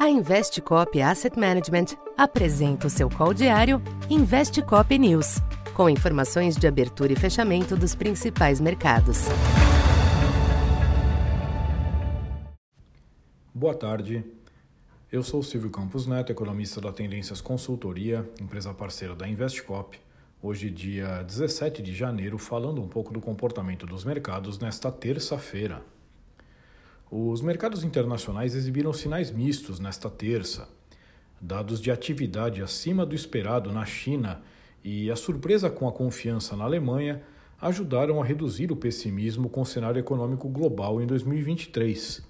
A Investcop Asset Management apresenta o seu call diário Investcop News, com informações de abertura e fechamento dos principais mercados. Boa tarde. Eu sou Silvio Campos Neto, economista da Tendências Consultoria, empresa parceira da Investcop. Hoje, dia 17 de janeiro, falando um pouco do comportamento dos mercados nesta terça-feira. Os mercados internacionais exibiram sinais mistos nesta terça. Dados de atividade acima do esperado na China e a surpresa com a confiança na Alemanha ajudaram a reduzir o pessimismo com o cenário econômico global em 2023.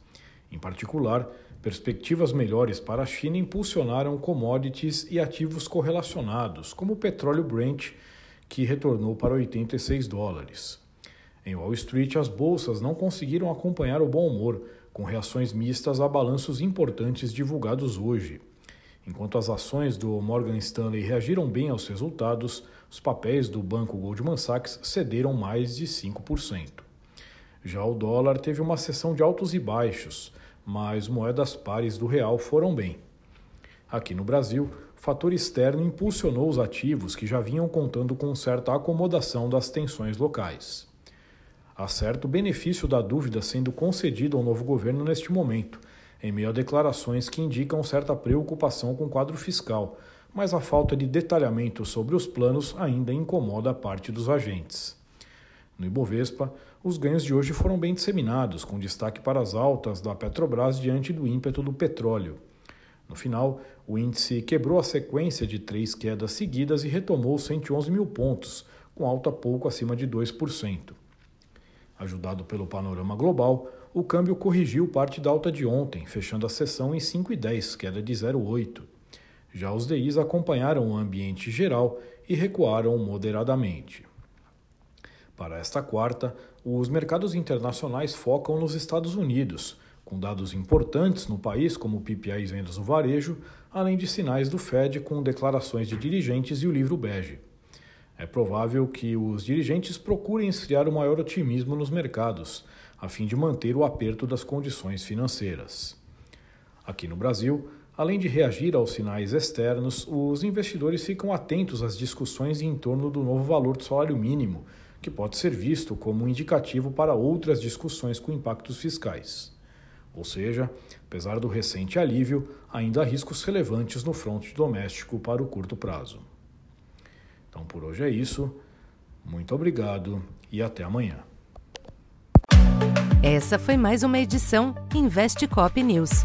Em particular, perspectivas melhores para a China impulsionaram commodities e ativos correlacionados, como o petróleo Brent, que retornou para 86 dólares. Em Wall Street, as bolsas não conseguiram acompanhar o bom humor, com reações mistas a balanços importantes divulgados hoje. Enquanto as ações do Morgan Stanley reagiram bem aos resultados, os papéis do banco Goldman Sachs cederam mais de 5%. Já o dólar teve uma sessão de altos e baixos, mas moedas pares do real foram bem. Aqui no Brasil, o fator externo impulsionou os ativos que já vinham contando com certa acomodação das tensões locais. Há certo benefício da dúvida sendo concedido ao novo governo neste momento, em meio a declarações que indicam certa preocupação com o quadro fiscal, mas a falta de detalhamento sobre os planos ainda incomoda a parte dos agentes. No Ibovespa, os ganhos de hoje foram bem disseminados, com destaque para as altas da Petrobras diante do ímpeto do petróleo. No final, o índice quebrou a sequência de três quedas seguidas e retomou 111 mil pontos, com alta pouco acima de 2%. Ajudado pelo panorama global, o câmbio corrigiu parte da alta de ontem, fechando a sessão em 5,10, queda de 0,8. Já os DIs acompanharam o ambiente geral e recuaram moderadamente. Para esta quarta, os mercados internacionais focam nos Estados Unidos, com dados importantes no país, como o PPI vendas no varejo, além de sinais do Fed com declarações de dirigentes e o livro bege. É provável que os dirigentes procurem esfriar o maior otimismo nos mercados, a fim de manter o aperto das condições financeiras. Aqui no Brasil, além de reagir aos sinais externos, os investidores ficam atentos às discussões em torno do novo valor do salário mínimo, que pode ser visto como um indicativo para outras discussões com impactos fiscais. Ou seja, apesar do recente alívio, ainda há riscos relevantes no fronte doméstico para o curto prazo. Então por hoje é isso. Muito obrigado e até amanhã. Essa foi mais uma edição Investe Cop News.